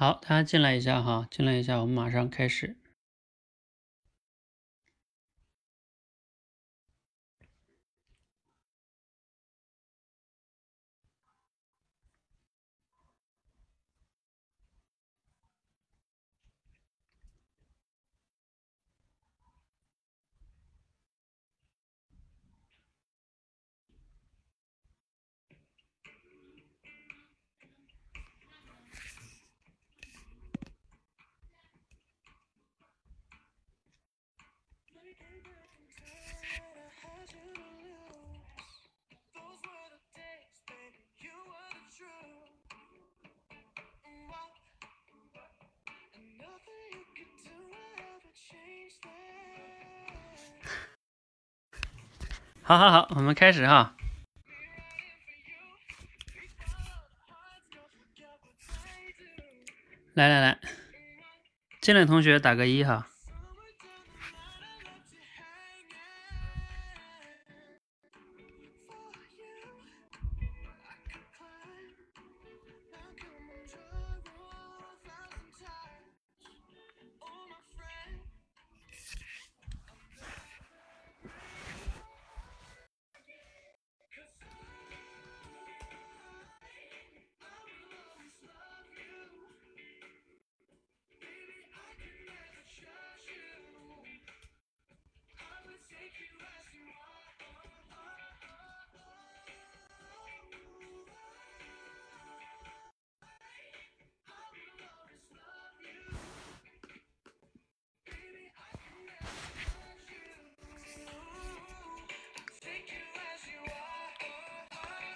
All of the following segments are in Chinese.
好，大家进来一下哈，进来一下，我们马上开始。好好好，我们开始哈。来来来，进来同学打个一哈。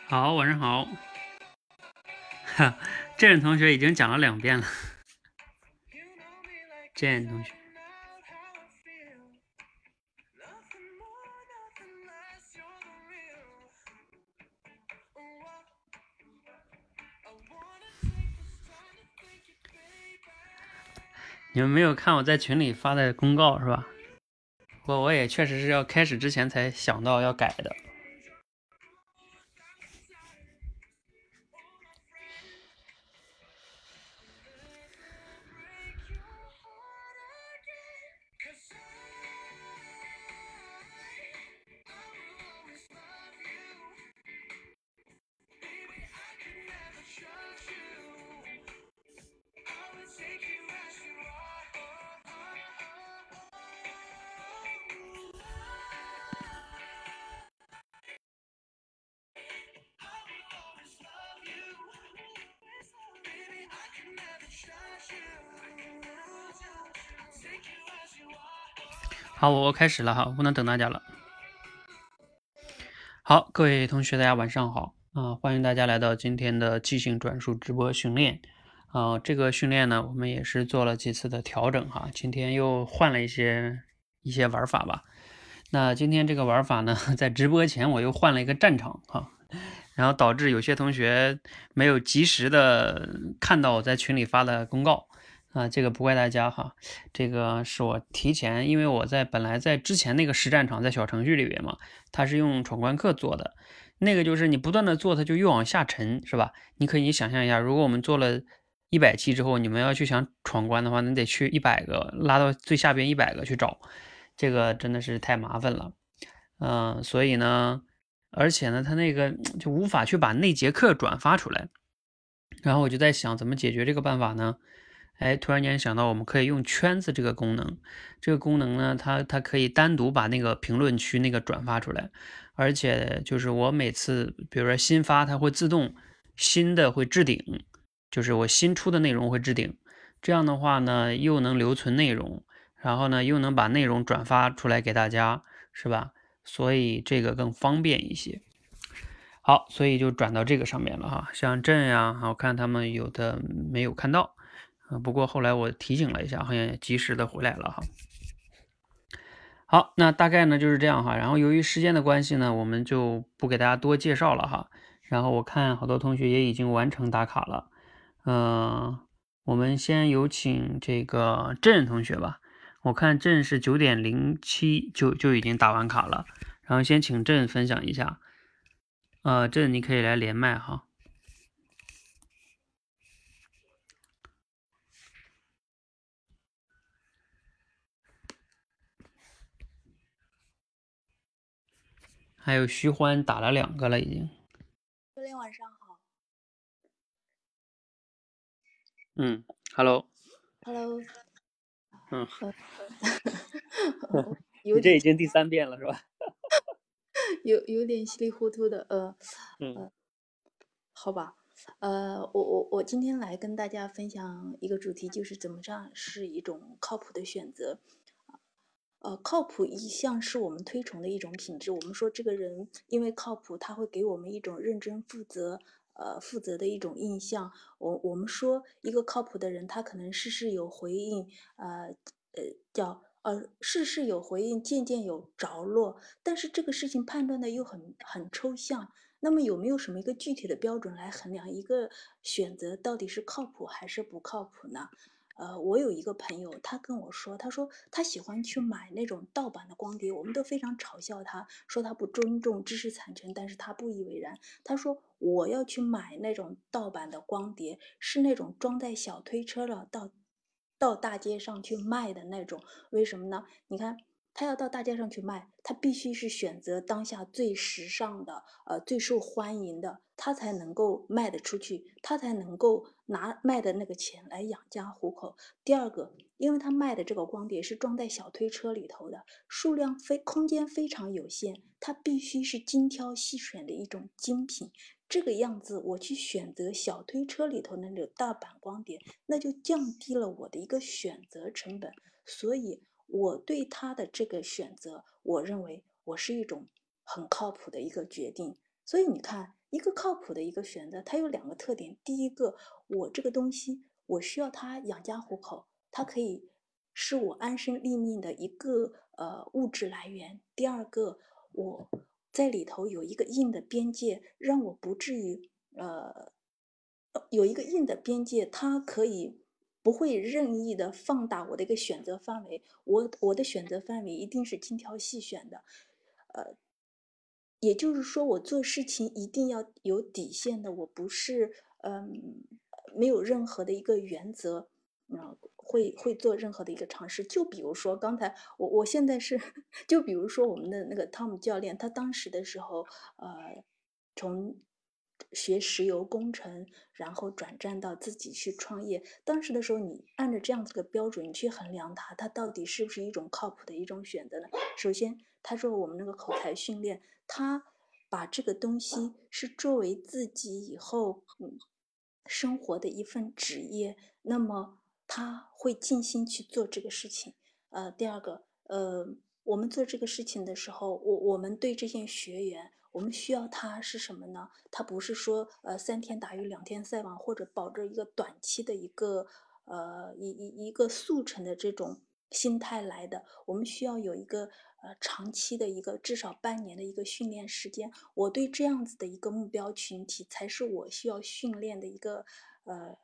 好，晚上好。哈，这任同学已经讲了两遍了。这任同学，你们没有看我在群里发的公告是吧？我我也确实是要开始之前才想到要改的。好，我开始了哈，不能等大家了。好，各位同学，大家晚上好啊！欢迎大家来到今天的即兴转述直播训练啊。这个训练呢，我们也是做了几次的调整哈，今天又换了一些一些玩法吧。那今天这个玩法呢，在直播前我又换了一个战场哈，然后导致有些同学没有及时的看到我在群里发的公告。啊，这个不怪大家哈，这个是我提前，因为我在本来在之前那个实战场在小程序里边嘛，它是用闯关课做的，那个就是你不断的做，它就越往下沉，是吧？你可以想象一下，如果我们做了一百期之后，你们要去想闯关的话，你得去一百个拉到最下边一百个去找，这个真的是太麻烦了，嗯，所以呢，而且呢，它那个就无法去把那节课转发出来，然后我就在想怎么解决这个办法呢？哎，突然间想到，我们可以用圈子这个功能。这个功能呢，它它可以单独把那个评论区那个转发出来，而且就是我每次，比如说新发，它会自动新的会置顶，就是我新出的内容会置顶。这样的话呢，又能留存内容，然后呢，又能把内容转发出来给大家，是吧？所以这个更方便一些。好，所以就转到这个上面了哈。像朕呀，我看他们有的没有看到。不过后来我提醒了一下，好像也及时的回来了哈。好，那大概呢就是这样哈。然后由于时间的关系呢，我们就不给大家多介绍了哈。然后我看好多同学也已经完成打卡了，嗯，我们先有请这个郑同学吧。我看郑是九点零七就就已经打完卡了，然后先请郑分享一下。呃，郑你可以来连麦哈。还有徐欢打了两个了，已经。教练晚上好。嗯，Hello。Hello。嗯。你这已经第三遍了是吧？有有点稀里糊涂的，呃，嗯，好吧，呃，我我我今天来跟大家分享一个主题，就是怎么样是一种靠谱的选择。呃，靠谱一向是我们推崇的一种品质。我们说这个人因为靠谱，他会给我们一种认真负责，呃，负责的一种印象。我我们说一个靠谱的人，他可能事事有回应，呃呃，叫。呃，事事有回应，件件有着落，但是这个事情判断的又很很抽象。那么有没有什么一个具体的标准来衡量一个选择到底是靠谱还是不靠谱呢？呃，我有一个朋友，他跟我说，他说他喜欢去买那种盗版的光碟，我们都非常嘲笑他，说他不尊重知识产权，但是他不以为然。他说我要去买那种盗版的光碟，是那种装在小推车了到。到大街上去卖的那种，为什么呢？你看，他要到大街上去卖，他必须是选择当下最时尚的，呃，最受欢迎的，他才能够卖得出去，他才能够拿卖的那个钱来养家糊口。第二个，因为他卖的这个光碟是装在小推车里头的，数量非空间非常有限，他必须是精挑细选的一种精品。这个样子，我去选择小推车里头那种大版光碟，那就降低了我的一个选择成本。所以，我对他的这个选择，我认为我是一种很靠谱的一个决定。所以你看，一个靠谱的一个选择，它有两个特点：第一个，我这个东西我需要它养家糊口，它可以是我安身立命的一个呃物质来源；第二个，我。在里头有一个硬的边界，让我不至于呃有一个硬的边界，它可以不会任意的放大我的一个选择范围。我我的选择范围一定是精挑细选的，呃，也就是说我做事情一定要有底线的，我不是嗯没有任何的一个原则。啊，会会做任何的一个尝试，就比如说刚才我我现在是，就比如说我们的那个汤姆教练，他当时的时候，呃，从学石油工程，然后转战到自己去创业，当时的时候，你按照这样子的标准，你去衡量他，他到底是不是一种靠谱的一种选择呢？首先，他说我们那个口才训练，他把这个东西是作为自己以后嗯生活的一份职业，那么。他会尽心去做这个事情，呃，第二个，呃，我们做这个事情的时候，我我们对这些学员，我们需要他是什么呢？他不是说，呃，三天打鱼两天晒网，或者保着一个短期的一个，呃，一一一个速成的这种心态来的。我们需要有一个，呃，长期的一个至少半年的一个训练时间。我对这样子的一个目标群体，才是我需要训练的一个，呃。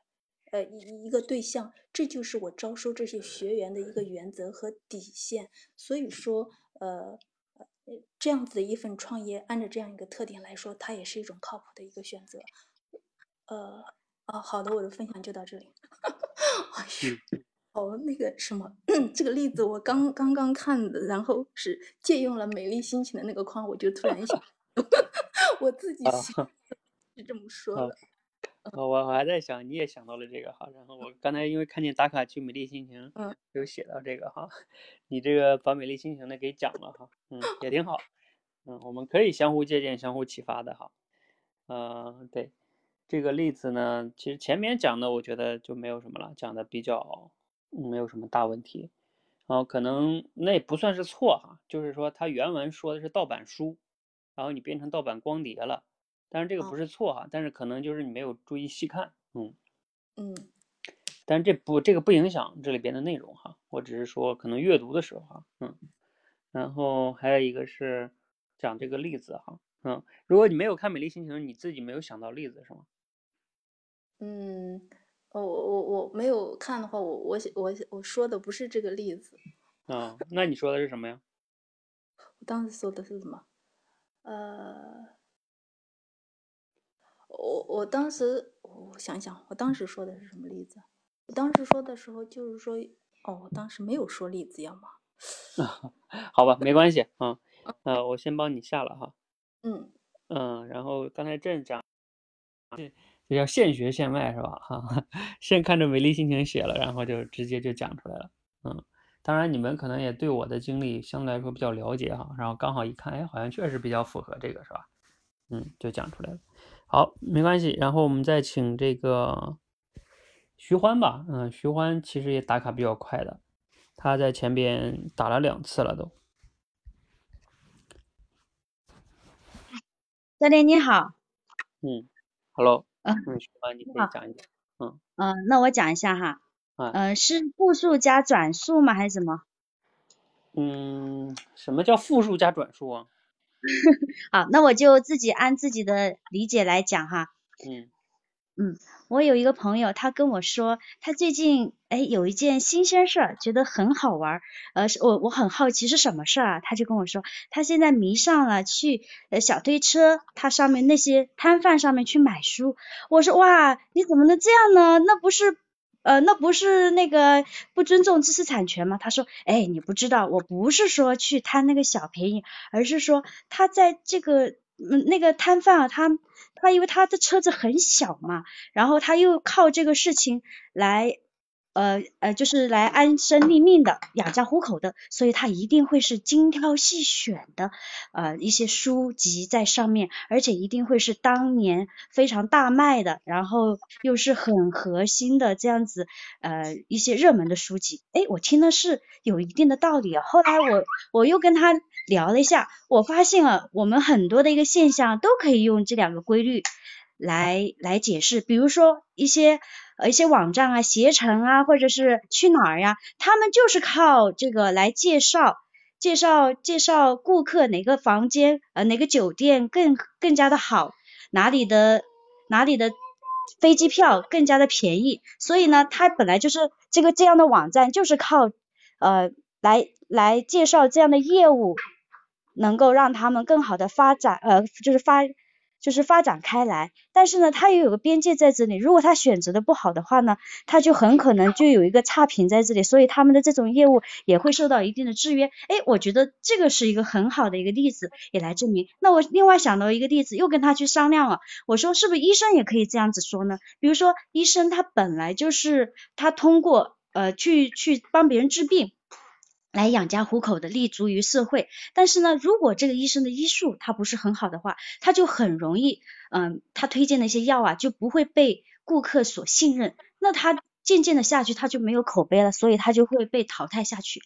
呃，一一个对象，这就是我招收这些学员的一个原则和底线。所以说，呃，这样子的一份创业，按照这样一个特点来说，它也是一种靠谱的一个选择。呃，啊，好的，我的分享就到这里。哎呦哦，那个什么，这个例子我刚刚刚看的，然后是借用了美丽心情的那个框，我就突然想，我自己是这么说的。我我还在想，你也想到了这个哈，然后我刚才因为看见打卡去美丽心情，嗯，有写到这个哈，你这个把美丽心情的给讲了哈，嗯，也挺好，嗯，我们可以相互借鉴、相互启发的哈，嗯，对，这个例子呢，其实前面讲的我觉得就没有什么了，讲的比较没有什么大问题，然后可能那也不算是错哈，就是说它原文说的是盗版书，然后你变成盗版光碟了。但是这个不是错哈，但是可能就是你没有注意细看，嗯嗯，但是这不这个不影响这里边的内容哈，我只是说可能阅读的时候哈，嗯，然后还有一个是讲这个例子哈，嗯，如果你没有看《美丽心情》，你自己没有想到例子是吗？嗯，我我我没有看的话，我我我我说的不是这个例子，啊，那你说的是什么呀？我当时说的是什么？呃。我我当时我想想，我当时说的是什么例子？我当时说的时候就是说，哦，我当时没有说例子要吗？好吧，没关系啊，呃，我先帮你下了哈，嗯嗯，然后刚才朕讲，这这叫现学现卖是吧？哈，先看着美丽心情写了，然后就直接就讲出来了。嗯，当然你们可能也对我的经历相对来说比较了解哈，然后刚好一看，哎，好像确实比较符合这个是吧？嗯，就讲出来了。好，没关系。然后我们再请这个徐欢吧。嗯，徐欢其实也打卡比较快的，他在前边打了两次了都。教练你好。嗯，Hello。嗯，徐欢，你可以讲一讲。嗯嗯，那我讲一下哈。啊。嗯，是复数加转数吗？还是什么？嗯，什么叫复数加转数啊？好，那我就自己按自己的理解来讲哈。嗯嗯，我有一个朋友，他跟我说，他最近哎有一件新鲜事儿，觉得很好玩儿。呃，我我很好奇是什么事儿啊？他就跟我说，他现在迷上了去呃小推车，他上面那些摊贩上面去买书。我说哇，你怎么能这样呢？那不是。呃，那不是那个不尊重知识产权吗？他说，哎，你不知道，我不是说去贪那个小便宜，而是说他在这个嗯那个摊贩啊，他他因为他的车子很小嘛，然后他又靠这个事情来。呃呃，就是来安身立命的，养家糊口的，所以他一定会是精挑细选的呃一些书籍在上面，而且一定会是当年非常大卖的，然后又是很核心的这样子呃一些热门的书籍。哎，我听的是有一定的道理啊。后来我我又跟他聊了一下，我发现啊，我们很多的一个现象都可以用这两个规律来来解释，比如说一些。呃，一些网站啊，携程啊，或者是去哪儿呀，他们就是靠这个来介绍，介绍介绍顾客哪个房间，呃，哪个酒店更更加的好，哪里的哪里的飞机票更加的便宜，所以呢，它本来就是这个这样的网站，就是靠呃来来介绍这样的业务，能够让他们更好的发展，呃，就是发。就是发展开来，但是呢，它也有个边界在这里。如果他选择的不好的话呢，他就很可能就有一个差评在这里，所以他们的这种业务也会受到一定的制约。哎，我觉得这个是一个很好的一个例子，也来证明。那我另外想到一个例子，又跟他去商量了，我说是不是医生也可以这样子说呢？比如说医生他本来就是他通过呃去去帮别人治病。来养家糊口的，立足于社会。但是呢，如果这个医生的医术他不是很好的话，他就很容易，嗯，他推荐的一些药啊，就不会被顾客所信任。那他渐渐的下去，他就没有口碑了，所以他就会被淘汰下去。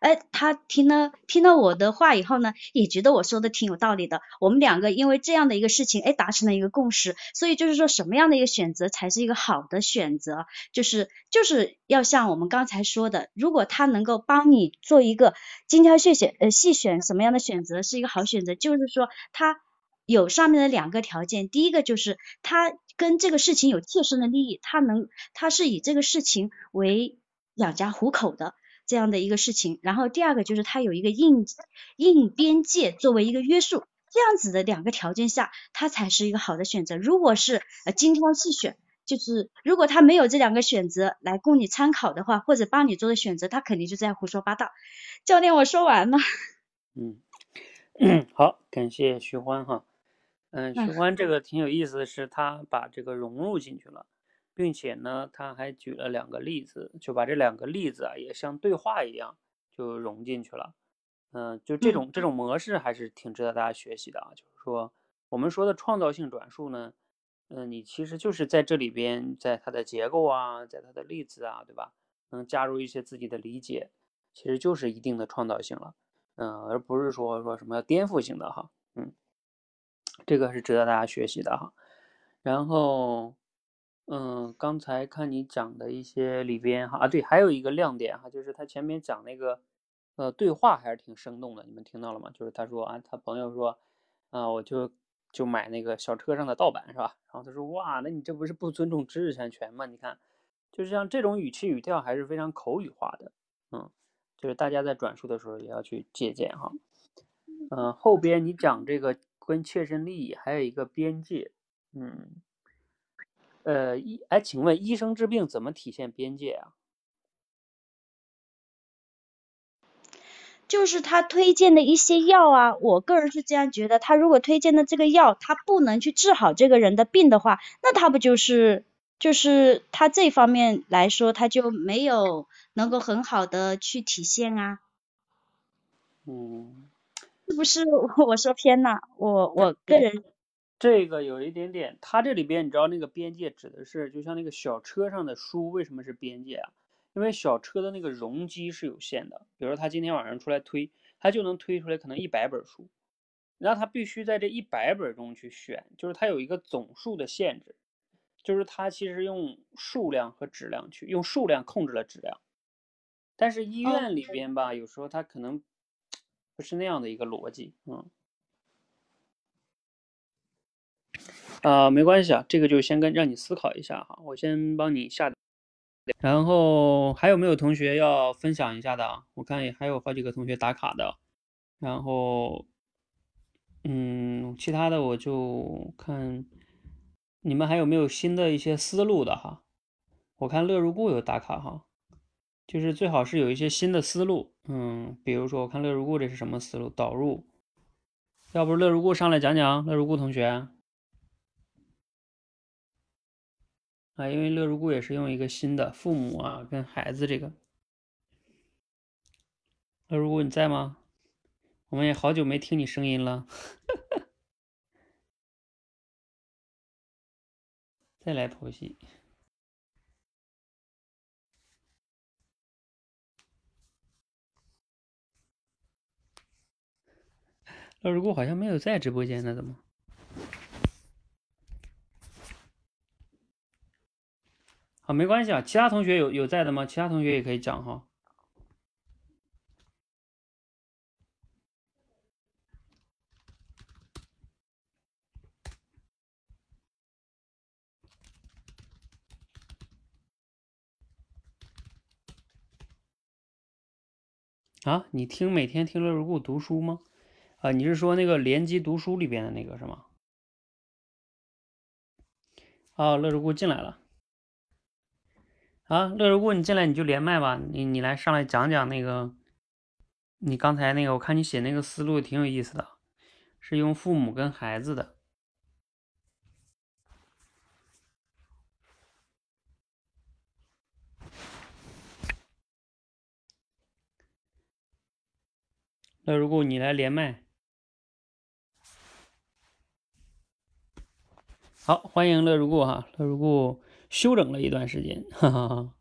哎，他听了听了我的话以后呢，也觉得我说的挺有道理的。我们两个因为这样的一个事情，哎，达成了一个共识。所以就是说，什么样的一个选择才是一个好的选择？就是就是要像我们刚才说的，如果他能够帮你做一个精挑细选，呃，细选什么样的选择是一个好选择，就是说他有上面的两个条件，第一个就是他跟这个事情有切身的利益，他能他是以这个事情为养家糊口的。这样的一个事情，然后第二个就是它有一个硬硬边界作为一个约束，这样子的两个条件下，它才是一个好的选择。如果是呃精挑细选，就是如果他没有这两个选择来供你参考的话，或者帮你做的选择，他肯定就在胡说八道。教练，我说完了。嗯，好，感谢徐欢哈。嗯，徐欢这个挺有意思的是，他把这个融入进去了。并且呢，他还举了两个例子，就把这两个例子啊，也像对话一样就融进去了。嗯，就这种这种模式还是挺值得大家学习的啊。就是说，我们说的创造性转述呢，嗯，你其实就是在这里边，在它的结构啊，在它的例子啊，对吧？能加入一些自己的理解，其实就是一定的创造性了。嗯，而不是说说什么要颠覆性的哈。嗯，这个是值得大家学习的哈。然后。嗯，刚才看你讲的一些里边哈啊，对，还有一个亮点哈，就是他前面讲那个呃对话还是挺生动的，你们听到了吗？就是他说啊，他朋友说啊，我就就买那个小车上的盗版是吧？然后他说哇，那你这不是不尊重知识产权吗？你看，就是像这种语气语调还是非常口语化的，嗯，就是大家在转述的时候也要去借鉴哈。嗯，后边你讲这个跟切身利益还有一个边界，嗯。呃，医哎，请问医生治病怎么体现边界啊？就是他推荐的一些药啊，我个人是这样觉得，他如果推荐的这个药，他不能去治好这个人的病的话，那他不就是就是他这方面来说，他就没有能够很好的去体现啊。嗯，是不是 我说偏了？我我个人这个有一点点，它这里边你知道那个边界指的是，就像那个小车上的书为什么是边界啊？因为小车的那个容积是有限的，比如说他今天晚上出来推，他就能推出来可能一百本书，然后他必须在这一百本中去选，就是它有一个总数的限制，就是它其实用数量和质量去用数量控制了质量，但是医院里边吧，有时候它可能不是那样的一个逻辑，嗯，啊，没关系啊，这个就先跟让你思考一下哈，我先帮你下。然后还有没有同学要分享一下的啊？我看也还有好几个同学打卡的。然后，嗯，其他的我就看你们还有没有新的一些思路的哈？我看乐如故有打卡哈，就是最好是有一些新的思路。嗯，比如说我看乐如故这是什么思路？导入，要不乐如故上来讲讲？乐如故同学。啊，因为乐如故也是用一个新的父母啊跟孩子这个。乐如故你在吗？我们也好久没听你声音了。再来剖析。乐如故好像没有在直播间呢，怎么？啊，没关系啊，其他同学有有在的吗？其他同学也可以讲哈。啊，你听每天听乐如故读书吗？啊，你是说那个联机读书里边的那个是吗？啊，乐如故进来了。啊，乐如故，你进来你就连麦吧，你你来上来讲讲那个，你刚才那个，我看你写那个思路挺有意思的，是用父母跟孩子的。乐如故，你来连麦。好，欢迎乐如故哈，乐如故。休整了一段时间，哈哈哈。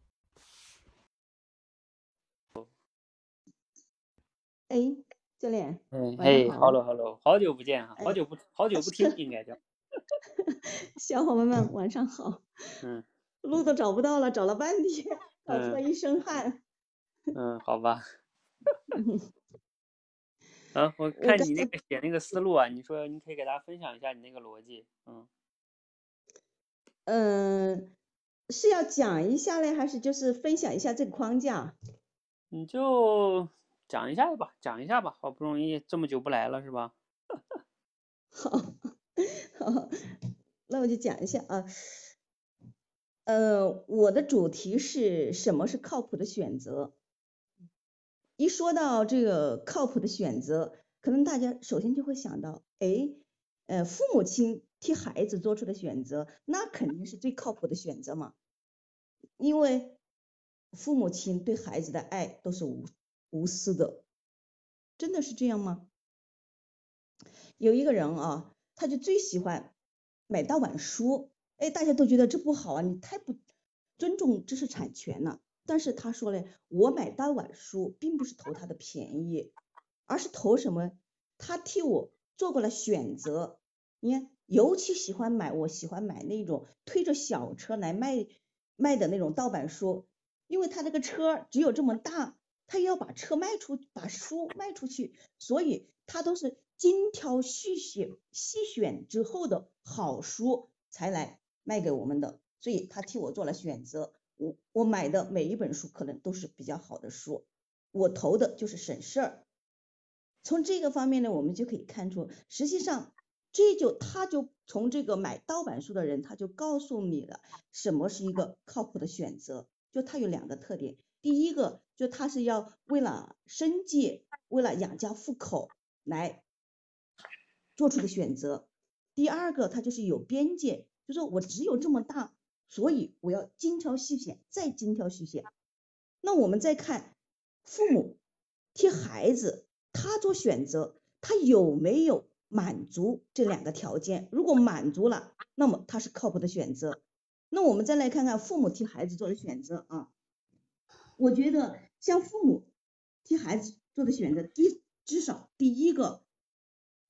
哎，教练。嗯，哎，hello，hello，好久不见哈，好久不好久不听，应该叫。小伙伴们晚上好。嗯。路都找不到了，找了半天，搞出了一身汗。嗯，好吧。啊，我看你那个写那个思路啊，你说你可以给大家分享一下你那个逻辑，嗯。嗯。是要讲一下嘞，还是就是分享一下这个框架？你就讲一下吧，讲一下吧，好不容易这么久不来了是吧？好，好，那我就讲一下啊。呃，我的主题是什么是靠谱的选择？一说到这个靠谱的选择，可能大家首先就会想到，哎，呃，父母亲。替孩子做出的选择，那肯定是最靠谱的选择嘛。因为父母亲对孩子的爱都是无无私的，真的是这样吗？有一个人啊，他就最喜欢买盗版书，哎，大家都觉得这不好啊，你太不尊重知识产权了。但是他说嘞，我买盗版书并不是图他的便宜，而是图什么？他替我做过了选择，你看。尤其喜欢买，我喜欢买那种推着小车来卖卖的那种盗版书，因为他这个车只有这么大，他要把车卖出，把书卖出去，所以他都是精挑细选细选之后的好书才来卖给我们的，所以他替我做了选择，我我买的每一本书可能都是比较好的书，我投的就是省事儿。从这个方面呢，我们就可以看出，实际上。这就他就从这个买盗版书的人，他就告诉你了什么是一个靠谱的选择。就他有两个特点，第一个就他是要为了生计、为了养家糊口来做出的选择，第二个他就是有边界，就说我只有这么大，所以我要精挑细选，再精挑细选。那我们再看父母替孩子他做选择，他有没有满足这两个条件？如果满足了，那么他是靠谱的选择。那我们再来看看父母替孩子做的选择啊，我觉得像父母替孩子做的选择，第至少第一个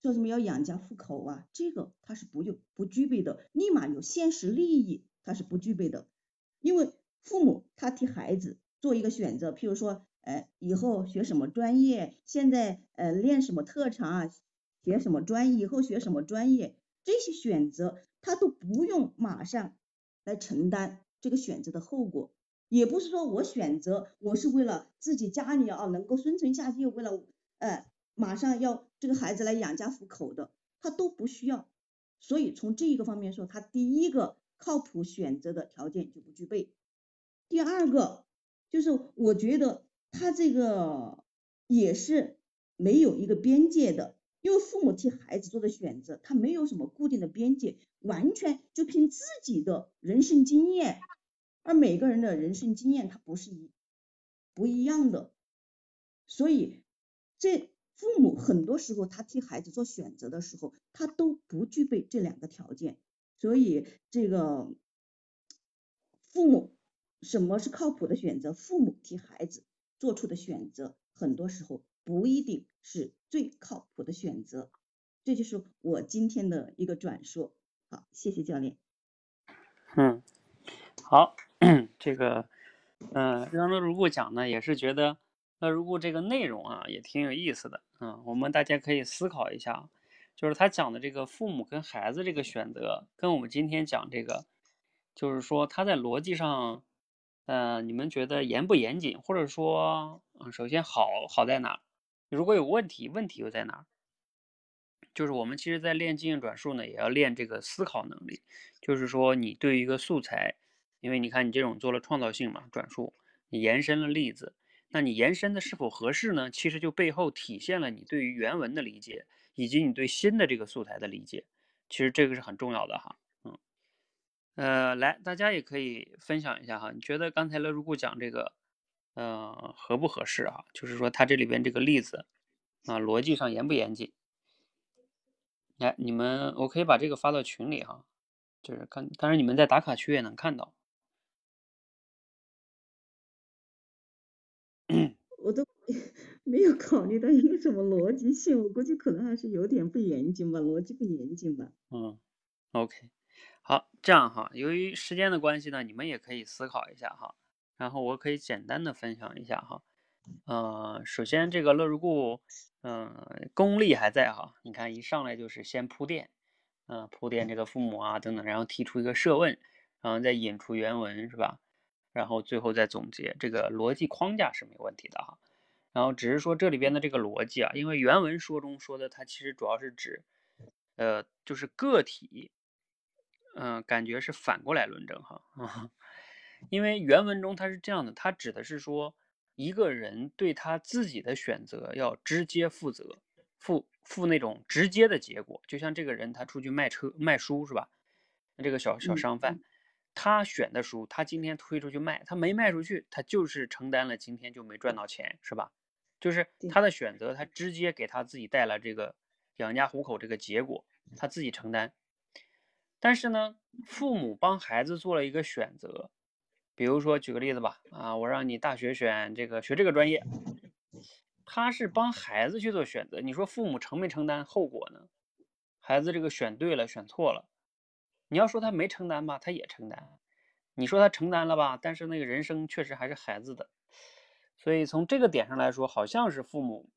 说什么要养家糊口啊，这个他是不用不具备的，立马有现实利益，他是不具备的，因为父母他替孩子做一个选择，譬如说，呃，以后学什么专业，现在呃练什么特长啊，学什么专业，以后学什么专业，这些选择他都不用马上。来承担这个选择的后果，也不是说我选择我是为了自己家里啊能够生存下去，为了呃马上要这个孩子来养家糊口的，他都不需要。所以从这一个方面说，他第一个靠谱选择的条件就不具备。第二个就是我觉得他这个也是没有一个边界的。因为父母替孩子做的选择，他没有什么固定的边界，完全就凭自己的人生经验，而每个人的人生经验他不是一不一样的，所以这父母很多时候他替孩子做选择的时候，他都不具备这两个条件，所以这个父母什么是靠谱的选择？父母替孩子做出的选择，很多时候。不一定是最靠谱的选择，这就是我今天的一个转述。好，谢谢教练。嗯，好，这个，嗯，让乐如故讲呢，也是觉得乐如故这个内容啊，也挺有意思的。嗯，我们大家可以思考一下，就是他讲的这个父母跟孩子这个选择，跟我们今天讲这个，就是说他在逻辑上，呃，你们觉得严不严谨，或者说，嗯，首先好好在哪？如果有问题，问题又在哪？就是我们其实，在练经验转述呢，也要练这个思考能力。就是说，你对于一个素材，因为你看你这种做了创造性嘛，转述，你延伸了例子，那你延伸的是否合适呢？其实就背后体现了你对于原文的理解，以及你对新的这个素材的理解。其实这个是很重要的哈。嗯，呃，来，大家也可以分享一下哈，你觉得刚才乐如故讲这个？嗯，合不合适啊？就是说，它这里边这个例子啊，逻辑上严不严谨？来，你们我可以把这个发到群里哈，就是看，当然你们在打卡区也能看到。我都 没有考虑到一个什么逻辑性，我估计可能还是有点不严谨吧，逻辑不严谨吧。嗯，OK，好，这样哈，由于时间的关系呢，你们也可以思考一下哈。然后我可以简单的分享一下哈，呃，首先这个乐如故，嗯，功力还在哈，你看一上来就是先铺垫，嗯，铺垫这个父母啊等等，然后提出一个设问，然后再引出原文是吧？然后最后再总结，这个逻辑框架是没问题的哈。然后只是说这里边的这个逻辑啊，因为原文说中说的它其实主要是指，呃，就是个体，嗯，感觉是反过来论证哈。因为原文中它是这样的，它指的是说一个人对他自己的选择要直接负责，负负那种直接的结果。就像这个人他出去卖车卖书是吧？这个小小商贩，他选的书，他今天推出去卖，他没卖出去，他就是承担了今天就没赚到钱是吧？就是他的选择，他直接给他自己带来这个养家糊口这个结果，他自己承担。但是呢，父母帮孩子做了一个选择。比如说，举个例子吧，啊，我让你大学选这个学这个专业，他是帮孩子去做选择。你说父母承没承担后果呢？孩子这个选对了，选错了，你要说他没承担吧，他也承担。你说他承担了吧，但是那个人生确实还是孩子的。所以从这个点上来说，好像是父母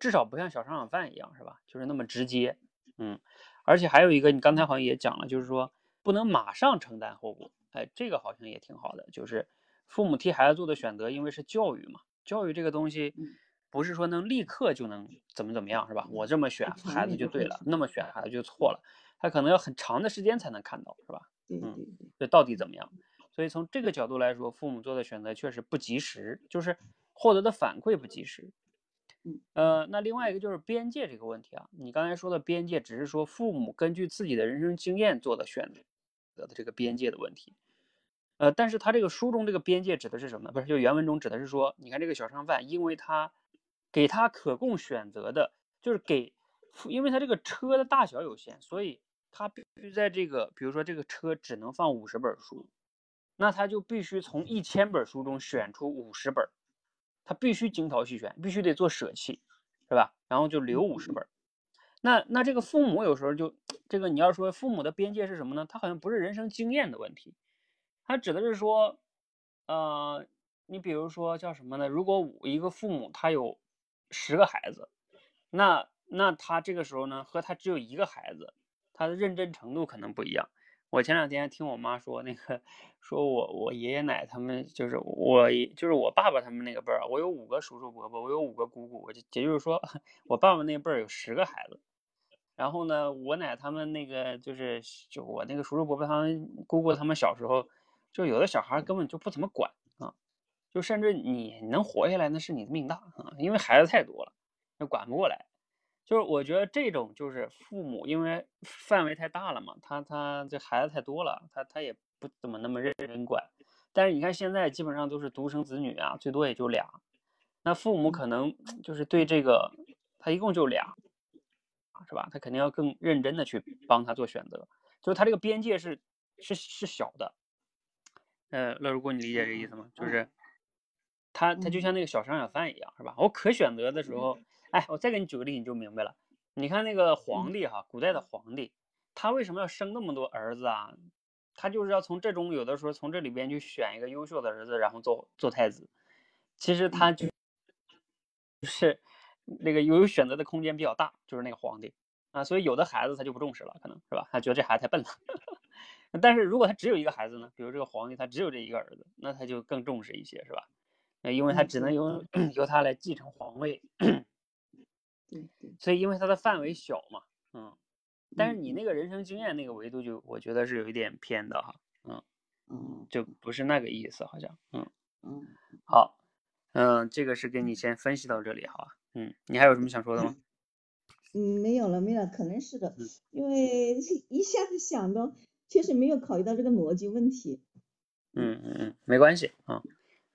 至少不像小商小贩一样，是吧？就是那么直接，嗯。而且还有一个，你刚才好像也讲了，就是说不能马上承担后果。哎，这个好像也挺好的，就是父母替孩子做的选择，因为是教育嘛，教育这个东西不是说能立刻就能怎么怎么样，是吧？我这么选孩子就对了，那么选孩子就错了，他可能要很长的时间才能看到，是吧？嗯，这到底怎么样？所以从这个角度来说，父母做的选择确实不及时，就是获得的反馈不及时。呃，那另外一个就是边界这个问题啊，你刚才说的边界只是说父母根据自己的人生经验做的选择的这个边界的问题。呃，但是他这个书中这个边界指的是什么呢？不是，就原文中指的是说，你看这个小商贩，因为他给他可供选择的，就是给，因为他这个车的大小有限，所以他必须在这个，比如说这个车只能放五十本书，那他就必须从一千本书中选出五十本。他必须精挑细选，必须得做舍弃，是吧？然后就留五十本。那那这个父母有时候就这个，你要说父母的边界是什么呢？他好像不是人生经验的问题，他指的是说，呃，你比如说叫什么呢？如果一个父母他有十个孩子，那那他这个时候呢，和他只有一个孩子，他的认真程度可能不一样。我前两天听我妈说，那个说我我爷爷奶他们就是我就是我爸爸他们那个辈儿，我有五个叔叔伯伯，我有五个姑姑，我就也就是说，我爸爸那辈儿有十个孩子。然后呢，我奶他们那个就是就我那个叔叔伯伯他们姑姑他们小时候，就有的小孩根本就不怎么管啊，就甚至你能活下来那是你的命大啊，因为孩子太多了，就管不过来。就是我觉得这种就是父母，因为范围太大了嘛，他他这孩子太多了，他他也不怎么那么认真管。但是你看现在基本上都是独生子女啊，最多也就俩，那父母可能就是对这个他一共就俩，是吧？他肯定要更认真的去帮他做选择，就是他这个边界是是是小的。呃，乐如果你理解这意思吗？就是他他就像那个小商小贩一样，是吧？我可选择的时候。哎，我再给你举个例，你就明白了。你看那个皇帝哈，古代的皇帝，他为什么要生那么多儿子啊？他就是要从这种有的时候从这里边去选一个优秀的儿子，然后做做太子。其实他就是那个有选择的空间比较大，就是那个皇帝啊。所以有的孩子他就不重视了，可能是吧？他觉得这孩子太笨了。但是如果他只有一个孩子呢？比如这个皇帝他只有这一个儿子，那他就更重视一些，是吧？因为他只能由 由他来继承皇位。所以因为他的范围小嘛，嗯，但是你那个人生经验那个维度就我觉得是有一点偏的哈，嗯嗯，就不是那个意思好像，嗯嗯，好，嗯，这个是给你先分析到这里好吧，嗯，你还有什么想说的吗？嗯，没有了，没有了，可能是的，因为一下子想到，确实没有考虑到这个逻辑问题。嗯嗯嗯，没关系啊，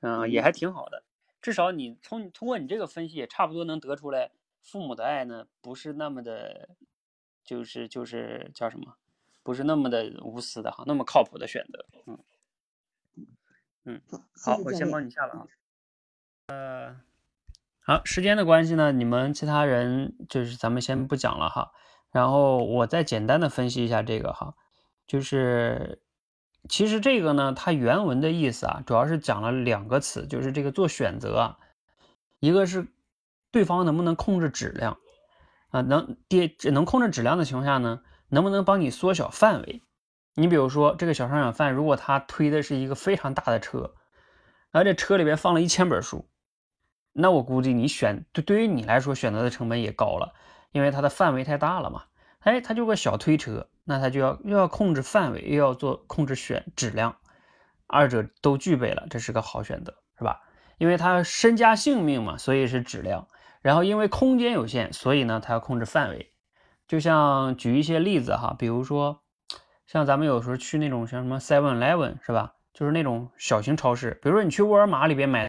嗯，也还挺好的，至少你从通过你这个分析也差不多能得出来。父母的爱呢，不是那么的，就是就是叫什么，不是那么的无私的哈，那么靠谱的选择，嗯嗯，好，我先帮你下了啊，呃，好，时间的关系呢，你们其他人就是咱们先不讲了哈，然后我再简单的分析一下这个哈，就是其实这个呢，它原文的意思啊，主要是讲了两个词，就是这个做选择啊，一个是。对方能不能控制质量啊？能跌只能控制质量的情况下呢，能不能帮你缩小范围？你比如说这个小商小贩，如果他推的是一个非常大的车，而这车里边放了一千本书，那我估计你选对对于你来说选择的成本也高了，因为它的范围太大了嘛。哎，它就个小推车，那它就要又要控制范围，又要做控制选质量，二者都具备了，这是个好选择，是吧？因为他身家性命嘛，所以是质量。然后因为空间有限，所以呢，它要控制范围。就像举一些例子哈，比如说，像咱们有时候去那种像什么 Seven Eleven 是吧？就是那种小型超市。比如说你去沃尔玛里边买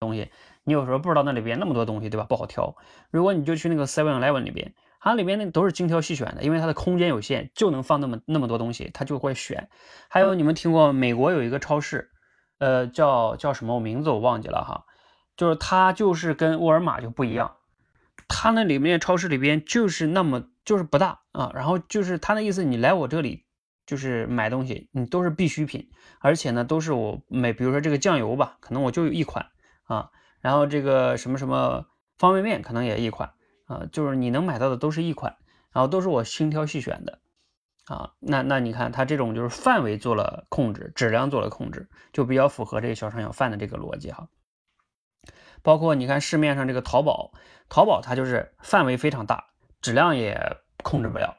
东西，你有时候不知道那里边那么多东西，对吧？不好挑。如果你就去那个 Seven Eleven 里边，它里边那都是精挑细选的，因为它的空间有限，就能放那么那么多东西，它就会选。还有你们听过美国有一个超市，呃，叫叫什么？我名字我忘记了哈。就是它就是跟沃尔玛就不一样，它那里面超市里边就是那么就是不大啊，然后就是它那意思，你来我这里就是买东西，你都是必需品，而且呢都是我每比如说这个酱油吧，可能我就有一款啊，然后这个什么什么方便面可能也一款啊，就是你能买到的都是一款，然后都是我精挑细选的啊，那那你看它这种就是范围做了控制，质量做了控制，就比较符合这个小商小贩的这个逻辑哈。包括你看市面上这个淘宝，淘宝它就是范围非常大，质量也控制不了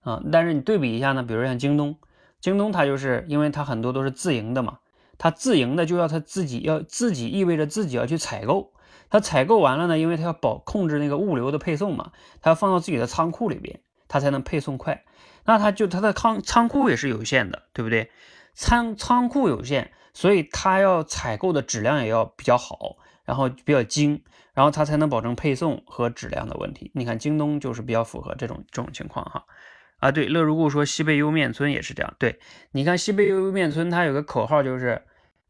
啊。但是你对比一下呢，比如像京东，京东它就是因为它很多都是自营的嘛，它自营的就要它自己要自己意味着自己要去采购，它采购完了呢，因为它要保控制那个物流的配送嘛，它要放到自己的仓库里边，它才能配送快。那它就它的仓仓库也是有限的，对不对？仓仓库有限，所以它要采购的质量也要比较好，然后比较精，然后它才能保证配送和质量的问题。你看京东就是比较符合这种这种情况哈。啊，对，乐如故说西贝莜面村也是这样。对，你看西贝莜面村，它有个口号就是，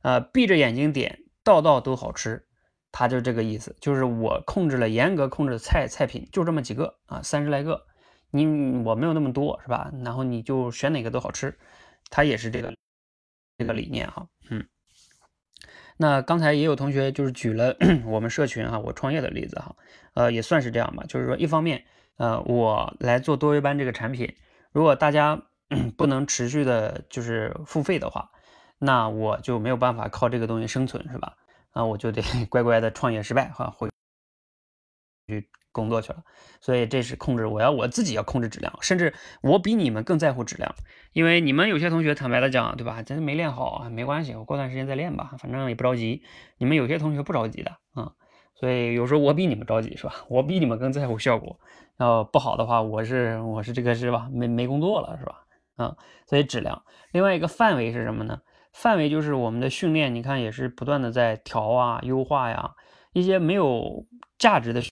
呃，闭着眼睛点，道道都好吃，它就这个意思，就是我控制了严格控制菜菜品，就这么几个啊，三十来个，你我没有那么多，是吧？然后你就选哪个都好吃，它也是这个这个理念哈，嗯。那刚才也有同学就是举了 我们社群哈，我创业的例子哈，呃，也算是这样吧，就是说一方面。呃，我来做多维班这个产品，如果大家 不能持续的，就是付费的话，那我就没有办法靠这个东西生存，是吧？啊，我就得 乖乖的创业失败哈，回去工作去了。所以这是控制，我要我自己要控制质量，甚至我比你们更在乎质量，因为你们有些同学坦白的讲，对吧？真没练好啊，没关系，我过段时间再练吧，反正也不着急。你们有些同学不着急的啊。所以有时候我比你们着急是吧？我比你们更在乎效果。要不好的话，我是我是这个是吧？没没工作了是吧？啊，所以质量。另外一个范围是什么呢？范围就是我们的训练，你看也是不断的在调啊、优化呀。一些没有价值的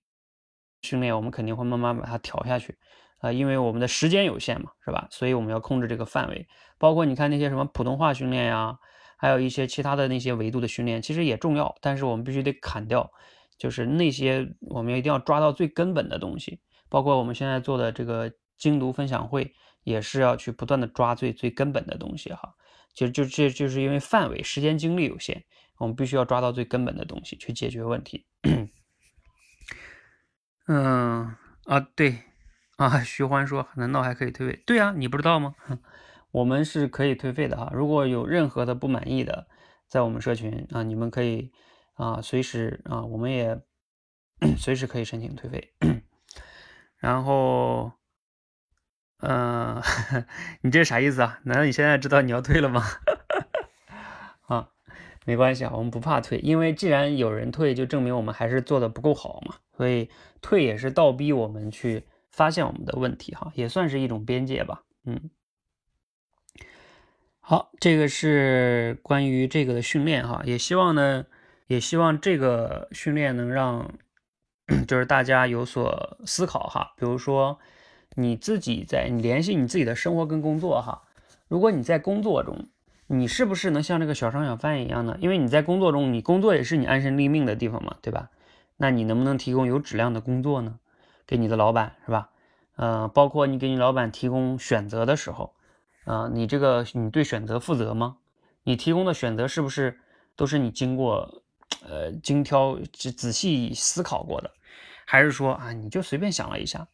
训练，我们肯定会慢慢把它调下去啊，因为我们的时间有限嘛，是吧？所以我们要控制这个范围。包括你看那些什么普通话训练呀，还有一些其他的那些维度的训练，其实也重要，但是我们必须得砍掉。就是那些我们一定要抓到最根本的东西，包括我们现在做的这个精读分享会，也是要去不断的抓最最根本的东西哈。就就这就是因为范围、时间、精力有限，我们必须要抓到最根本的东西去解决问题。嗯啊对啊，徐欢说难道还可以退费？对啊，你不知道吗？我们是可以退费的哈。如果有任何的不满意的，在我们社群啊，你们可以。啊，随时啊，我们也 随时可以申请退费。然后，嗯，你这啥意思啊？难道你现在知道你要退了吗？啊，没关系啊，我们不怕退，因为既然有人退，就证明我们还是做的不够好嘛。所以退也是倒逼我们去发现我们的问题哈，也算是一种边界吧。嗯，好，这个是关于这个的训练哈，也希望呢。也希望这个训练能让，就是大家有所思考哈。比如说，你自己在你联系你自己的生活跟工作哈。如果你在工作中，你是不是能像这个小商小贩一样呢？因为你在工作中，你工作也是你安身立命的地方嘛，对吧？那你能不能提供有质量的工作呢？给你的老板是吧？呃，包括你给你老板提供选择的时候，啊，你这个你对选择负责吗？你提供的选择是不是都是你经过？呃，精挑仔仔细思考过的，还是说啊，你就随便想了一下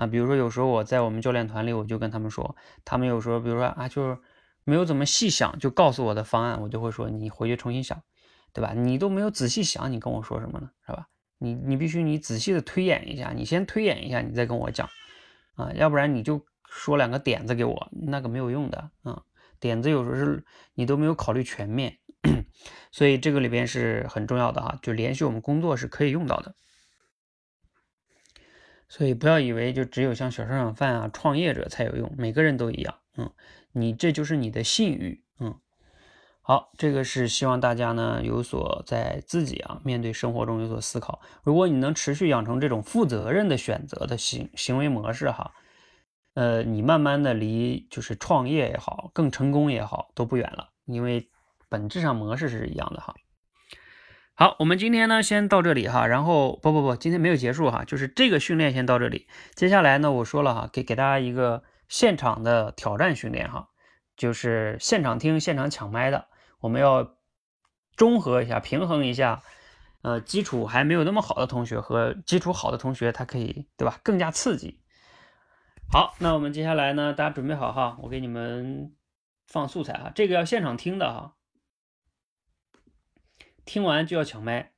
啊？比如说，有时候我在我们教练团里，我就跟他们说，他们有时候，比如说啊，就是没有怎么细想就告诉我的方案，我就会说你回去重新想，对吧？你都没有仔细想，你跟我说什么呢？是吧？你你必须你仔细的推演一下，你先推演一下，你再跟我讲啊，要不然你就说两个点子给我，那个没有用的啊。点子有时候是你都没有考虑全面。所以这个里边是很重要的哈，就连续我们工作是可以用到的。所以不要以为就只有像小商小贩啊、创业者才有用，每个人都一样。嗯，你这就是你的信誉。嗯，好，这个是希望大家呢有所在自己啊面对生活中有所思考。如果你能持续养成这种负责任的选择的行行为模式哈，呃，你慢慢的离就是创业也好，更成功也好都不远了，因为。本质上模式是一样的哈。好，我们今天呢先到这里哈，然后不不不，今天没有结束哈，就是这个训练先到这里。接下来呢，我说了哈，给给大家一个现场的挑战训练哈，就是现场听、现场抢麦的，我们要中和一下、平衡一下，呃，基础还没有那么好的同学和基础好的同学，他可以对吧？更加刺激。好，那我们接下来呢，大家准备好哈，我给你们放素材哈，这个要现场听的哈。听完就要抢麦，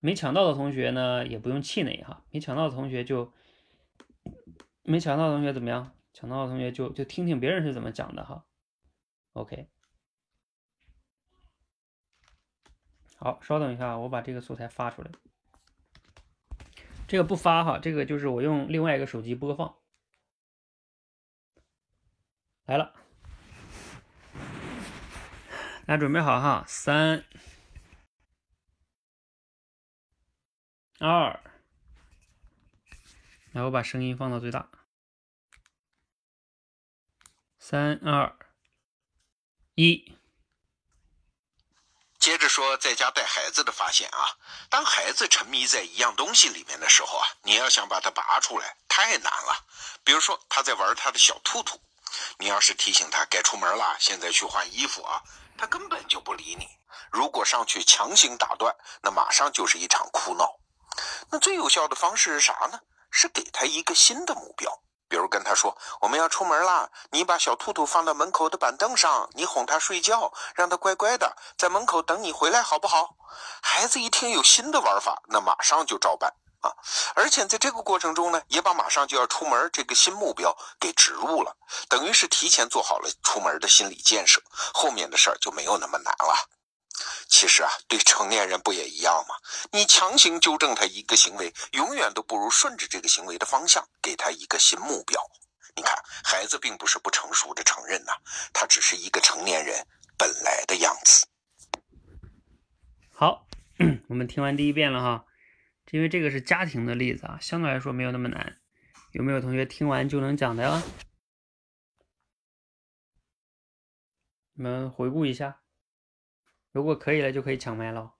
没抢到的同学呢也不用气馁哈，没抢到的同学就没抢到的同学怎么样？抢到的同学就就听听别人是怎么讲的哈。OK，好，稍等一下，我把这个素材发出来。这个不发哈，这个就是我用另外一个手机播放。来了，大家准备好哈，三、二，来，我把声音放到最大。三二一，接着说在家带孩子的发现啊，当孩子沉迷在一样东西里面的时候啊，你要想把它拔出来太难了。比如说他在玩他的小兔兔，你要是提醒他该出门了，现在去换衣服啊，他根本就不理你。如果上去强行打断，那马上就是一场哭闹。那最有效的方式是啥呢？是给他一个新的目标。比如跟他说我们要出门啦，你把小兔兔放到门口的板凳上，你哄它睡觉，让它乖乖的在门口等你回来，好不好？孩子一听有新的玩法，那马上就照办啊！而且在这个过程中呢，也把马上就要出门这个新目标给植入了，等于是提前做好了出门的心理建设，后面的事儿就没有那么难了。其实啊，对成年人不也一样吗？你强行纠正他一个行为，永远都不如顺着这个行为的方向，给他一个新目标。你看，孩子并不是不成熟的承认呐，他只是一个成年人本来的样子。好，我们听完第一遍了哈，因为这个是家庭的例子啊，相对来说没有那么难。有没有同学听完就能讲的呀？你们回顾一下。如果可以了，就可以抢麦了。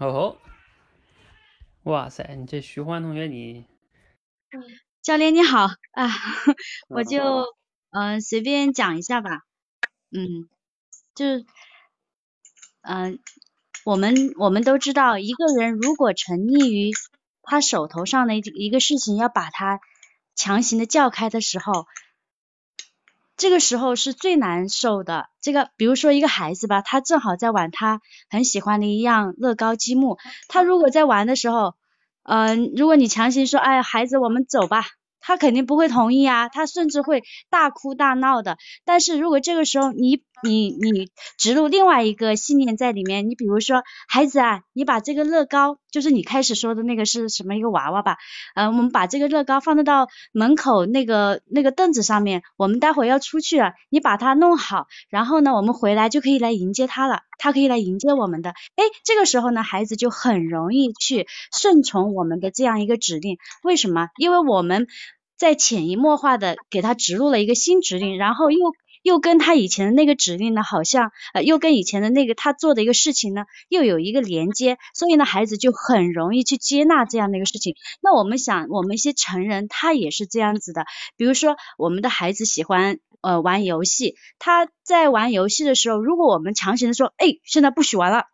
哦吼，哇塞，你这徐欢同学你，教练你好啊，我就嗯随便讲一下吧，嗯，就是嗯我们我们都知道，一个人如果沉溺于他手头上的一一个事情，要把他强行的叫开的时候。这个时候是最难受的。这个，比如说一个孩子吧，他正好在玩他很喜欢的一样乐高积木，他如果在玩的时候，嗯，如果你强行说，哎，孩子，我们走吧。他肯定不会同意啊，他甚至会大哭大闹的。但是如果这个时候你你你植入另外一个信念在里面，你比如说孩子啊，你把这个乐高，就是你开始说的那个是什么一个娃娃吧，呃，我们把这个乐高放到门口那个那个凳子上面，我们待会要出去了，你把它弄好，然后呢，我们回来就可以来迎接他了，他可以来迎接我们的。哎，这个时候呢，孩子就很容易去顺从我们的这样一个指令。为什么？因为我们。在潜移默化的给他植入了一个新指令，然后又又跟他以前的那个指令呢，好像呃又跟以前的那个他做的一个事情呢，又有一个连接，所以呢孩子就很容易去接纳这样的一个事情。那我们想，我们一些成人他也是这样子的，比如说我们的孩子喜欢呃玩游戏，他在玩游戏的时候，如果我们强行的说，哎，现在不许玩了。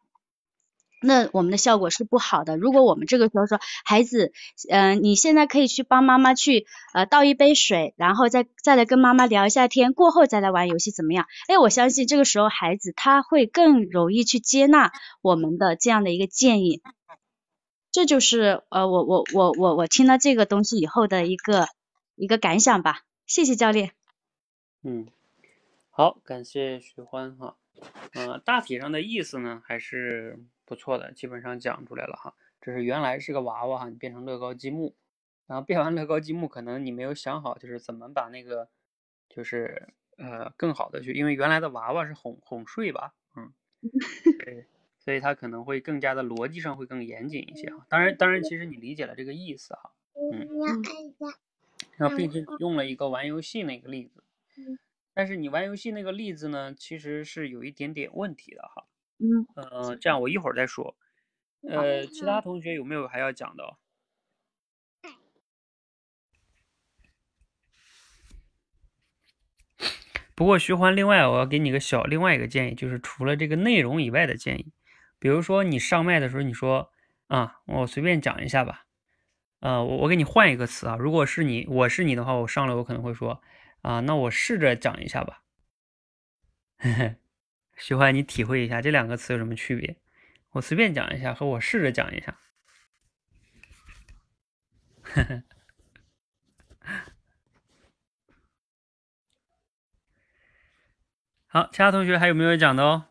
那我们的效果是不好的。如果我们这个时候说，孩子，嗯，你现在可以去帮妈妈去呃倒一杯水，然后再再来跟妈妈聊一下天，过后再来玩游戏怎么样？哎，我相信这个时候孩子他会更容易去接纳我们的这样的一个建议。这就是呃我我我我我听了这个东西以后的一个一个感想吧。谢谢教练。嗯，好，感谢徐欢哈。嗯，大体上的意思呢还是。不错的，基本上讲出来了哈。这是原来是个娃娃哈，你变成乐高积木，然后变完乐高积木，可能你没有想好就是怎么把那个，就是呃更好的去，因为原来的娃娃是哄哄睡吧，嗯，对，所以它可能会更加的逻辑上会更严谨一些哈。当然，当然，其实你理解了这个意思哈，嗯，然后并且用了一个玩游戏那个例子，但是你玩游戏那个例子呢，其实是有一点点问题的哈。嗯，这样我一会儿再说。呃，其他同学有没有还要讲的？不过徐欢，另外我要给你个小另外一个建议，就是除了这个内容以外的建议，比如说你上麦的时候，你说啊，我随便讲一下吧，呃，我我给你换一个词啊，如果是你，我是你的话，我上来我可能会说啊，那我试着讲一下吧，嘿嘿。徐欢，你体会一下这两个词有什么区别？我随便讲一下和我试着讲一下。好，其他同学还有没有讲的哦？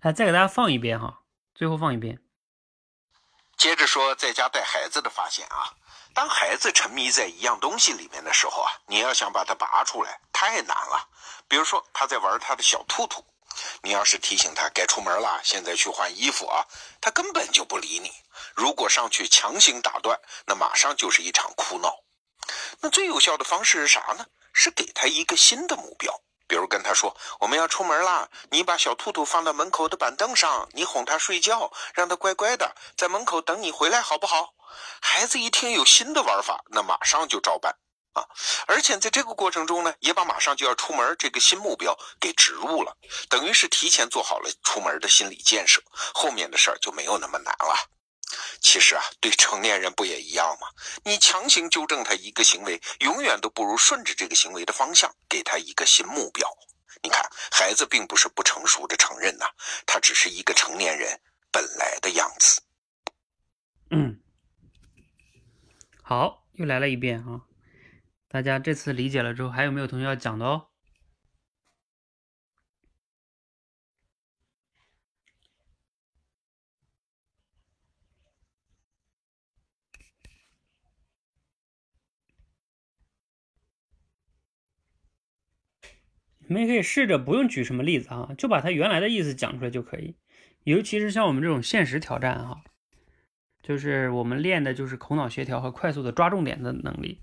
来，再给大家放一遍哈，最后放一遍。接着说，在家带孩子的发现啊，当孩子沉迷在一样东西里面的时候啊，你要想把它拔出来太难了。比如说他在玩他的小兔兔，你要是提醒他该出门了，现在去换衣服啊，他根本就不理你。如果上去强行打断，那马上就是一场哭闹。那最有效的方式是啥呢？是给他一个新的目标。比如跟他说：“我们要出门啦，你把小兔兔放到门口的板凳上，你哄它睡觉，让它乖乖的在门口等你回来，好不好？”孩子一听有新的玩法，那马上就照办啊！而且在这个过程中呢，也把马上就要出门这个新目标给植入了，等于是提前做好了出门的心理建设，后面的事儿就没有那么难了。其实啊，对成年人不也一样吗？你强行纠正他一个行为，永远都不如顺着这个行为的方向，给他一个新目标。你看，孩子并不是不成熟的承认呐，他只是一个成年人本来的样子。嗯，好，又来了一遍啊！大家这次理解了之后，还有没有同学要讲的哦？你们也可以试着不用举什么例子啊，就把它原来的意思讲出来就可以。尤其是像我们这种现实挑战哈，就是我们练的就是口脑协调和快速的抓重点的能力。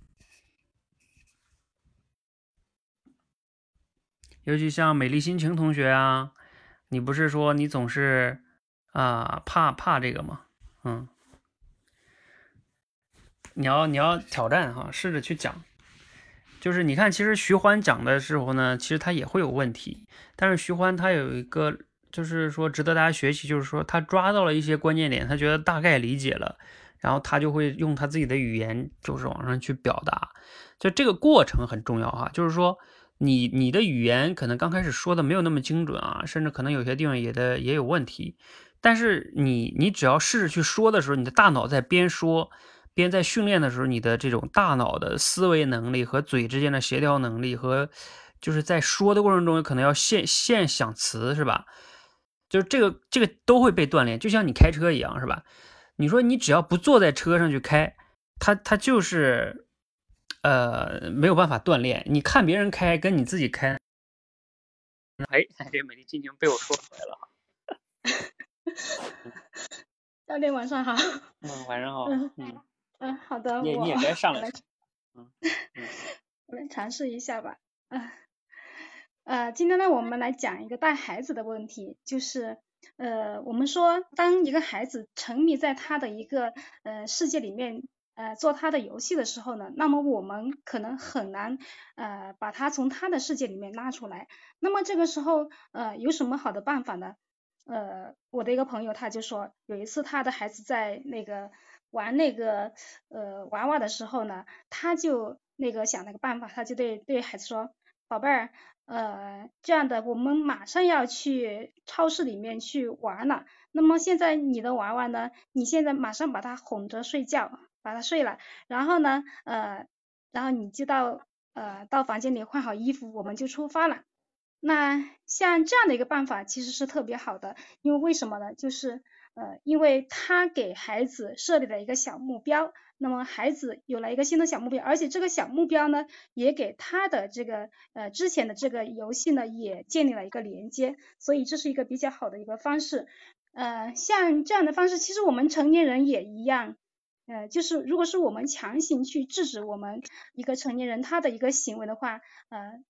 尤其像美丽心情同学啊，你不是说你总是啊怕怕这个吗？嗯，你要你要挑战哈，试着去讲。就是你看，其实徐欢讲的时候呢，其实他也会有问题，但是徐欢他有一个，就是说值得大家学习，就是说他抓到了一些关键点，他觉得大概理解了，然后他就会用他自己的语言，就是往上去表达，就这个过程很重要哈，就是说你你的语言可能刚开始说的没有那么精准啊，甚至可能有些地方也的也有问题，但是你你只要试着去说的时候，你的大脑在边说。边在训练的时候，你的这种大脑的思维能力和嘴之间的协调能力，和就是在说的过程中可能要现现想词，是吧？就是这个这个都会被锻炼，就像你开车一样，是吧？你说你只要不坐在车上去开，它它就是呃没有办法锻炼。你看别人开，跟你自己开，哎，这美丽心情被我说出来了 教练晚上好。嗯，晚上好。嗯。嗯，好的，你你也该上来，嗯嗯，我来尝试一下吧，嗯，呃，今天呢，我们来讲一个带孩子的问题，就是呃，我们说，当一个孩子沉迷在他的一个呃世界里面，呃，做他的游戏的时候呢，那么我们可能很难呃把他从他的世界里面拉出来，那么这个时候呃有什么好的办法呢？呃，我的一个朋友他就说，有一次他的孩子在那个。玩那个呃娃娃的时候呢，他就那个想了个办法，他就对对孩子说：“宝贝儿，呃这样的，我们马上要去超市里面去玩了。那么现在你的娃娃呢，你现在马上把他哄着睡觉，把他睡了，然后呢，呃，然后你就到呃到房间里换好衣服，我们就出发了。那像这样的一个办法其实是特别好的，因为为什么呢？就是。呃，因为他给孩子设立了一个小目标，那么孩子有了一个新的小目标，而且这个小目标呢，也给他的这个呃之前的这个游戏呢，也建立了一个连接，所以这是一个比较好的一个方式。呃，像这样的方式，其实我们成年人也一样，呃，就是如果是我们强行去制止我们一个成年人他的一个行为的话，呃。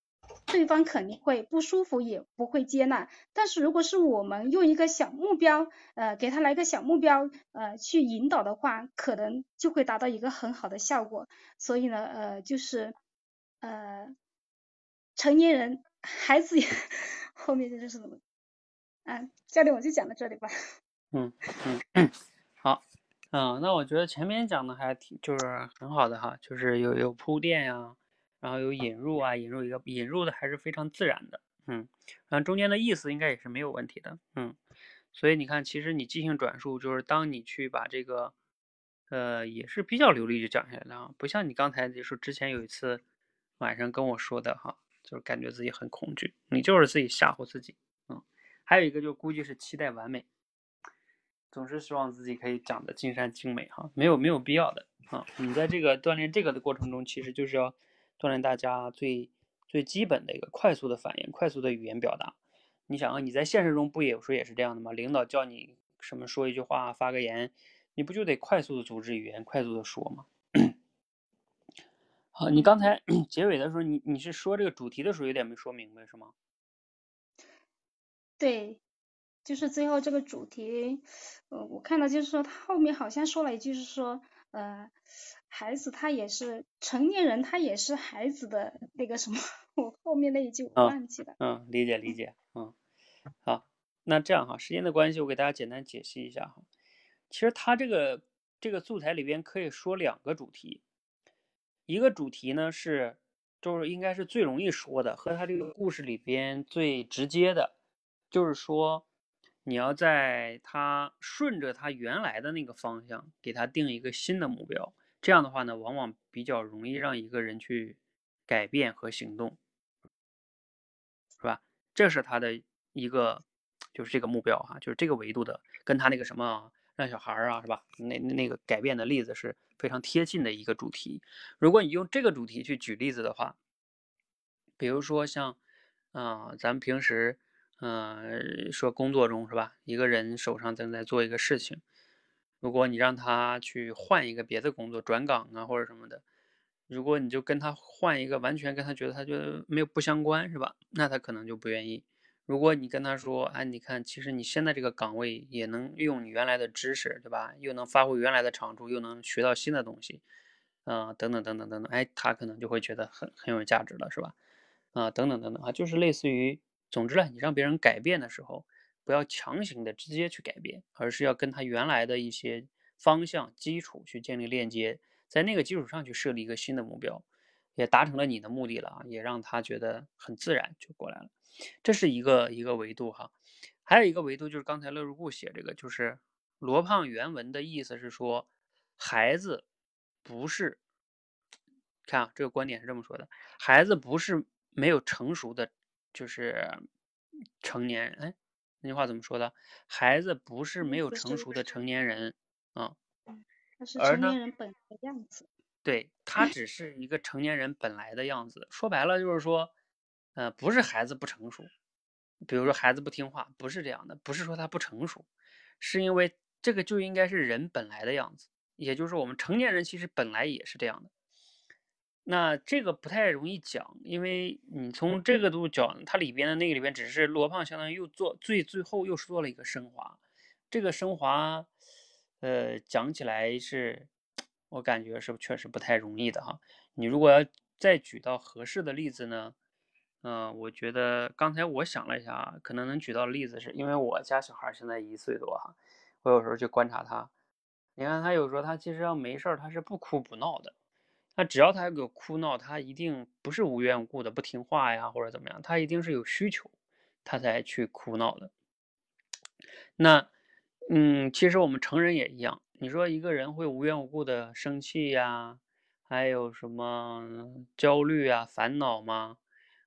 对方肯定会不舒服，也不会接纳。但是如果是我们用一个小目标，呃，给他来个小目标，呃，去引导的话，可能就会达到一个很好的效果。所以呢，呃，就是呃，成年人、孩子也 后面这就是什么？啊，教练，我就讲到这里吧。嗯嗯，好，嗯，那我觉得前面讲的还挺就是很好的哈，就是有有铺垫呀。然后有引入啊，引入一个引入的还是非常自然的，嗯，然后中间的意思应该也是没有问题的，嗯，所以你看，其实你即兴转述就是当你去把这个，呃，也是比较流利就讲下来了啊，不像你刚才就是之前有一次晚上跟我说的哈，就是感觉自己很恐惧，你就是自己吓唬自己，嗯，还有一个就估计是期待完美，总是希望自己可以讲的尽善尽美哈，没有没有必要的啊，你在这个锻炼这个的过程中，其实就是要。锻炼大家最最基本的一个快速的反应、快速的语言表达。你想啊，你在现实中不也有时候也是这样的吗？领导叫你什么说一句话、发个言，你不就得快速的组织语言、快速的说吗？好，你刚才 结尾的时候，你你是说这个主题的时候有点没说明白是吗？对，就是最后这个主题，呃，我看到就是说他后面好像说了一句是说，呃。孩子他也是成年人，他也是孩子的那个什么，我后面那一句我忘记了。嗯，理解理解，嗯，好，那这样哈，时间的关系，我给大家简单解析一下哈。其实他这个这个素材里边可以说两个主题，一个主题呢是就是应该是最容易说的，和他这个故事里边最直接的，就是说你要在他顺着他原来的那个方向，给他定一个新的目标。这样的话呢，往往比较容易让一个人去改变和行动，是吧？这是他的一个，就是这个目标哈，就是这个维度的，跟他那个什么让小孩儿啊，是吧？那那个改变的例子是非常贴近的一个主题。如果你用这个主题去举例子的话，比如说像，啊，咱们平时，嗯，说工作中是吧？一个人手上正在做一个事情。如果你让他去换一个别的工作，转岗啊或者什么的，如果你就跟他换一个完全跟他觉得他觉得没有不相关是吧？那他可能就不愿意。如果你跟他说，哎，你看，其实你现在这个岗位也能用你原来的知识，对吧？又能发挥原来的长处，又能学到新的东西，啊，等等等等等等，哎，他可能就会觉得很很有价值了，是吧？啊，等等等等啊，就是类似于，总之呢，你让别人改变的时候。不要强行的直接去改变，而是要跟他原来的一些方向基础去建立链接，在那个基础上去设立一个新的目标，也达成了你的目的了啊，也让他觉得很自然就过来了。这是一个一个维度哈，还有一个维度就是刚才乐如故写这个，就是罗胖原文的意思是说，孩子不是，看啊，这个观点是这么说的，孩子不是没有成熟的，就是成年人，哎。那句话怎么说的？孩子不是没有成熟的成年人啊，他是成年人本来的样子。对他只是一个成年人本来的样子。说白了就是说，呃，不是孩子不成熟，比如说孩子不听话，不是这样的，不是说他不成熟，是因为这个就应该是人本来的样子，也就是我们成年人其实本来也是这样的。那这个不太容易讲，因为你从这个度讲，它里边的那个里边只是罗胖相当于又做最最后又做了一个升华，这个升华，呃，讲起来是，我感觉是确实不太容易的哈。你如果要再举到合适的例子呢，嗯，我觉得刚才我想了一下，可能能举到的例子是因为我家小孩现在一岁多哈，我有时候去观察他，你看他有时候他其实要没事儿他是不哭不闹的。那只要他有哭闹，他一定不是无缘无故的不听话呀，或者怎么样，他一定是有需求，他才去哭闹的。那，嗯，其实我们成人也一样。你说一个人会无缘无故的生气呀，还有什么焦虑啊、烦恼吗？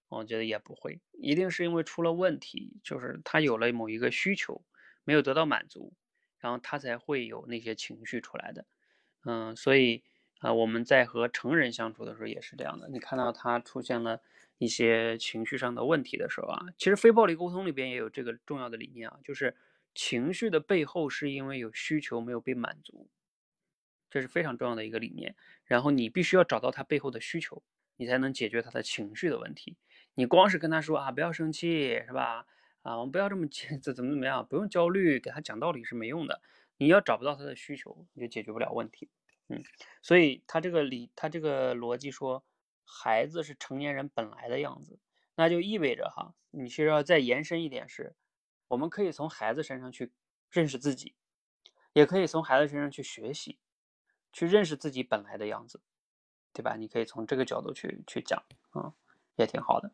我觉得也不会，一定是因为出了问题，就是他有了某一个需求没有得到满足，然后他才会有那些情绪出来的。嗯，所以。啊，我们在和成人相处的时候也是这样的。你看到他出现了一些情绪上的问题的时候啊，其实非暴力沟通里边也有这个重要的理念啊，就是情绪的背后是因为有需求没有被满足，这是非常重要的一个理念。然后你必须要找到他背后的需求，你才能解决他的情绪的问题。你光是跟他说啊，不要生气，是吧？啊，我们不要这么 怎怎么怎么样，不用焦虑，给他讲道理是没用的。你要找不到他的需求，你就解决不了问题。嗯，所以他这个理，他这个逻辑说，孩子是成年人本来的样子，那就意味着哈，你需要再延伸一点是，我们可以从孩子身上去认识自己，也可以从孩子身上去学习，去认识自己本来的样子，对吧？你可以从这个角度去去讲啊，也挺好的。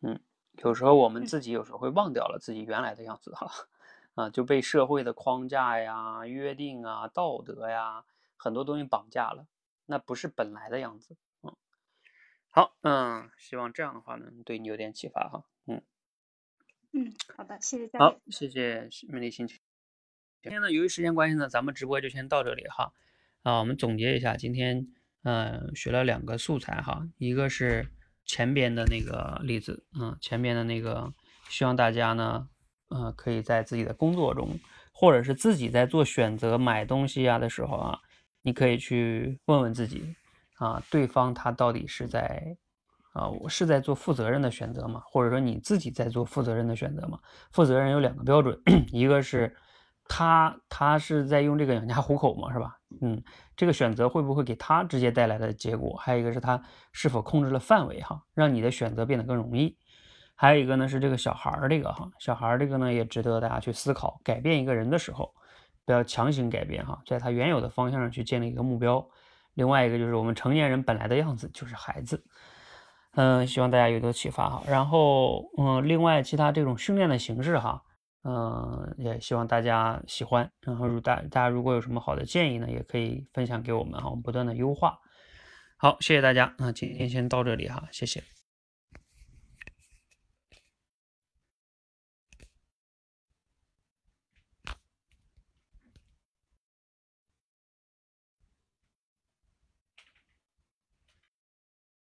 嗯，有时候我们自己有时候会忘掉了自己原来的样子哈，啊，就被社会的框架呀、约定啊、道德呀。很多东西绑架了，那不是本来的样子。嗯，好，嗯，希望这样的话呢，对你有点启发哈。嗯嗯，好的，谢谢嘉好，谢谢美丽心情。今天呢，由于时间关系呢，咱们直播就先到这里哈。啊，我们总结一下，今天嗯学了两个素材哈，一个是前边的那个例子，嗯，前边的那个，希望大家呢，嗯，可以在自己的工作中，或者是自己在做选择买东西啊的时候啊。你可以去问问自己，啊，对方他到底是在，啊，我是在做负责任的选择吗？或者说你自己在做负责任的选择吗？负责任有两个标准，一个是他他是在用这个养家糊口嘛，是吧？嗯，这个选择会不会给他直接带来的结果？还有一个是他是否控制了范围哈，让你的选择变得更容易？还有一个呢是这个小孩儿这个哈，小孩儿这个呢也值得大家去思考，改变一个人的时候。不要强行改变哈，在他原有的方向上去建立一个目标。另外一个就是我们成年人本来的样子就是孩子。嗯，希望大家有所启发哈。然后嗯，另外其他这种训练的形式哈，嗯，也希望大家喜欢。然后如大大家如果有什么好的建议呢，也可以分享给我们哈，我们不断的优化。好，谢谢大家，那今天先到这里哈，谢谢。